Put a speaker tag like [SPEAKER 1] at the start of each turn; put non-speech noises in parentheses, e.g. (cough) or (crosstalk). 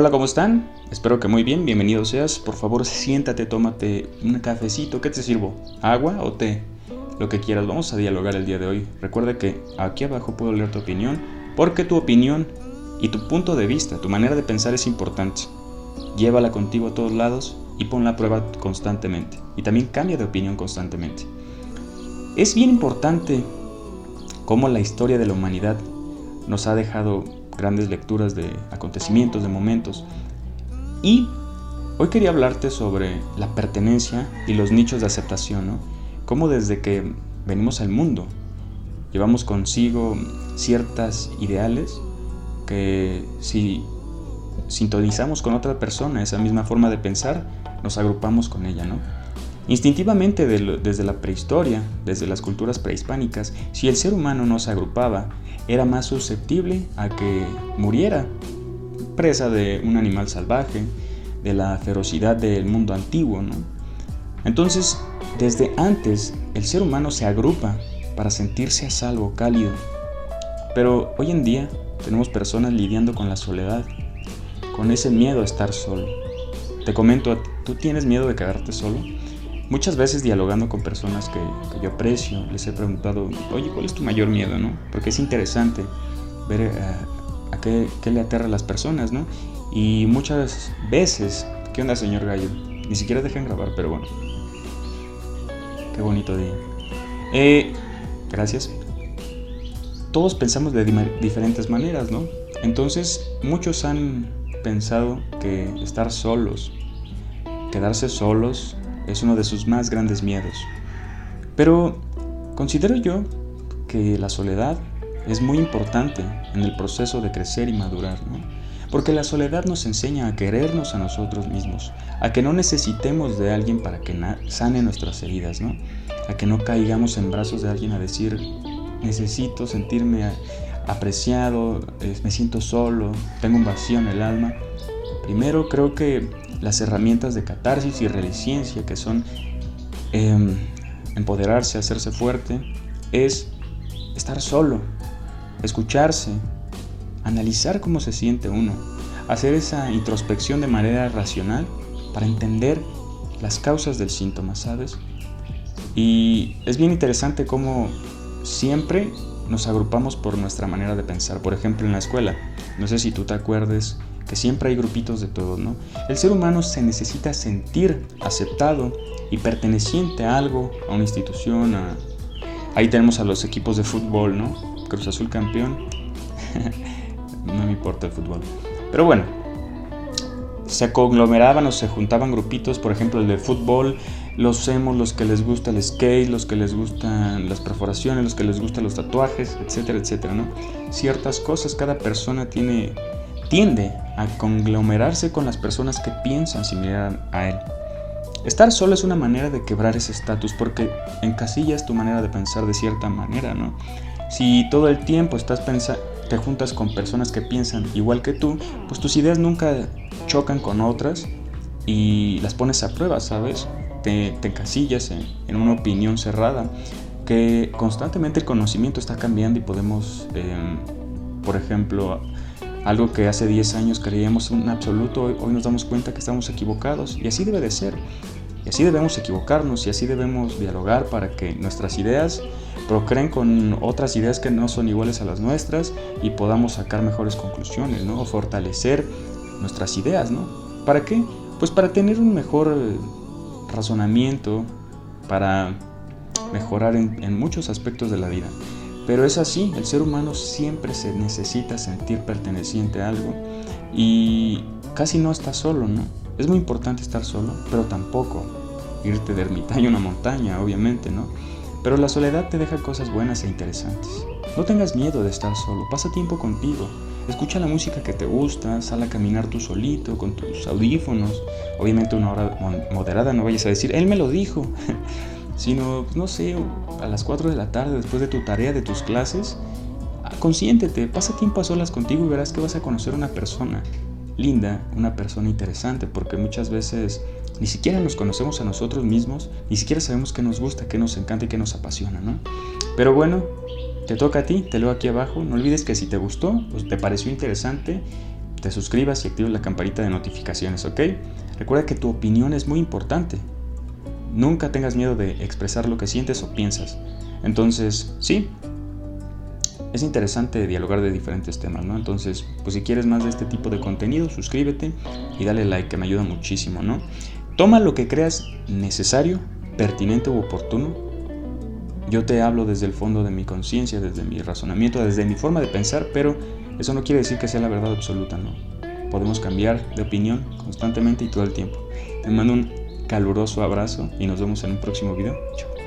[SPEAKER 1] Hola, ¿cómo están? Espero que muy bien, bienvenido seas. Por favor, siéntate, tómate un cafecito. ¿Qué te sirvo? ¿Agua o té? Lo que quieras, vamos a dialogar el día de hoy. Recuerda que aquí abajo puedo leer tu opinión, porque tu opinión y tu punto de vista, tu manera de pensar es importante. Llévala contigo a todos lados y ponla a prueba constantemente. Y también cambia de opinión constantemente. Es bien importante cómo la historia de la humanidad nos ha dejado grandes lecturas de acontecimientos, de momentos. Y hoy quería hablarte sobre la pertenencia y los nichos de aceptación, ¿no? Cómo desde que venimos al mundo llevamos consigo ciertas ideales que si sintonizamos con otra persona esa misma forma de pensar, nos agrupamos con ella, ¿no? Instintivamente desde la prehistoria, desde las culturas prehispánicas, si el ser humano no se agrupaba, era más susceptible a que muriera, presa de un animal salvaje, de la ferocidad del mundo antiguo. Entonces, desde antes, el ser humano se agrupa para sentirse a salvo, cálido. Pero hoy en día tenemos personas lidiando con la soledad, con ese miedo a estar solo. Te comento, ¿tú tienes miedo de quedarte solo? Muchas veces dialogando con personas que, yo aprecio, les he preguntado, oye, ¿cuál es tu mayor miedo? ¿no? Porque es interesante ver eh, a qué, le aterra a las personas, ¿no? Y muchas veces, ¿qué onda, señor Gallo? Ni siquiera dejan grabar, pero bueno. Qué bonito día. Eh, gracias. Todos pensamos de diferentes maneras, ¿no? Entonces, muchos han pensado que estar solos, quedarse solos, es uno de sus más grandes miedos. Pero considero yo que la soledad es muy importante en el proceso de crecer y madurar, ¿no? Porque la soledad nos enseña a querernos a nosotros mismos, a que no necesitemos de alguien para que sane nuestras heridas, ¿no? A que no caigamos en brazos de alguien a decir, necesito sentirme apreciado, eh, me siento solo, tengo un vacío en el alma. Primero creo que las herramientas de catarsis y resiliencia que son em, empoderarse, hacerse fuerte, es estar solo, escucharse, analizar cómo se siente uno, hacer esa introspección de manera racional para entender las causas del síntoma, ¿sabes? Y es bien interesante cómo siempre nos agrupamos por nuestra manera de pensar. Por ejemplo, en la escuela, no sé si tú te acuerdes que siempre hay grupitos de todos, ¿no? El ser humano se necesita sentir aceptado y perteneciente a algo, a una institución, Ahí tenemos a los equipos de fútbol, ¿no? Cruz Azul campeón. (laughs) no me importa el fútbol. Pero bueno, se conglomeraban o se juntaban grupitos, por ejemplo el de fútbol, los hemos, los que les gusta el skate, los que les gustan las perforaciones, los que les gustan los tatuajes, etcétera, etcétera, ¿no? Ciertas cosas, cada persona tiene tiende a conglomerarse con las personas que piensan similar a él. Estar solo es una manera de quebrar ese estatus porque encasillas tu manera de pensar de cierta manera, ¿no? Si todo el tiempo estás te juntas con personas que piensan igual que tú, pues tus ideas nunca chocan con otras y las pones a prueba, ¿sabes? Te, encasillas en, una opinión cerrada, que constantemente el conocimiento está cambiando y podemos, em, por ejemplo, algo que hace 10 años creíamos un absoluto, hoy, nos damos cuenta que estamos equivocados y así debe de ser. Y así debemos equivocarnos y así debemos dialogar para que nuestras ideas procreen con otras ideas que no son iguales a las nuestras y podamos sacar mejores conclusiones, ¿no? O fortalecer nuestras ideas, ¿no? ¿Para qué? Pues para tener un mejor razonamiento, para mejorar en muchos aspectos de la vida. Pero es así, el ser humano siempre se necesita sentir perteneciente a algo y casi no está solo, ¿no? Es muy importante estar solo, pero tampoco irte de ermitaño a una montaña, obviamente, ¿no? Pero la soledad te deja cosas buenas e interesantes. No tengas miedo de estar solo, pasa tiempo contigo. Escucha la música que te gusta, sal a caminar tú solito con tus audífonos. Obviamente una hora moderada, no vayas a decir, él me lo dijo. (laughs) sino, no sé, a las 4 de la tarde después de tu tarea, de tus clases, ah, consiéntete, pasa tiempo a solas contigo y verás que vas a conocer una persona linda, una persona interesante, porque muchas veces ni siquiera nos conocemos a nosotros mismos, ni siquiera sabemos qué nos gusta, qué nos encanta y qué nos apasiona, ¿no? Pero bueno, te toca a ti, te leo aquí abajo, no olvides que si te gustó, pues te pareció interesante, te suscribas y actives la campanita de notificaciones, ¿ok? Recuerda que tu opinión es muy importante. Nunca tengas miedo de expresar lo que sientes o piensas. Entonces, sí, es interesante dialogar de diferentes temas, ¿no? Entonces, pues si quieres más de este tipo de contenido, suscríbete y dale like, que me ayuda muchísimo, ¿no? Toma lo que creas necesario, pertinente u oportuno. Yo te hablo desde el fondo de mi conciencia, desde mi razonamiento, desde mi forma de pensar, pero eso no quiere decir que sea la verdad absoluta, ¿no? Podemos cambiar de opinión constantemente y todo el tiempo. Te mando un caluroso abrazo y nos vemos en un próximo video. Chao.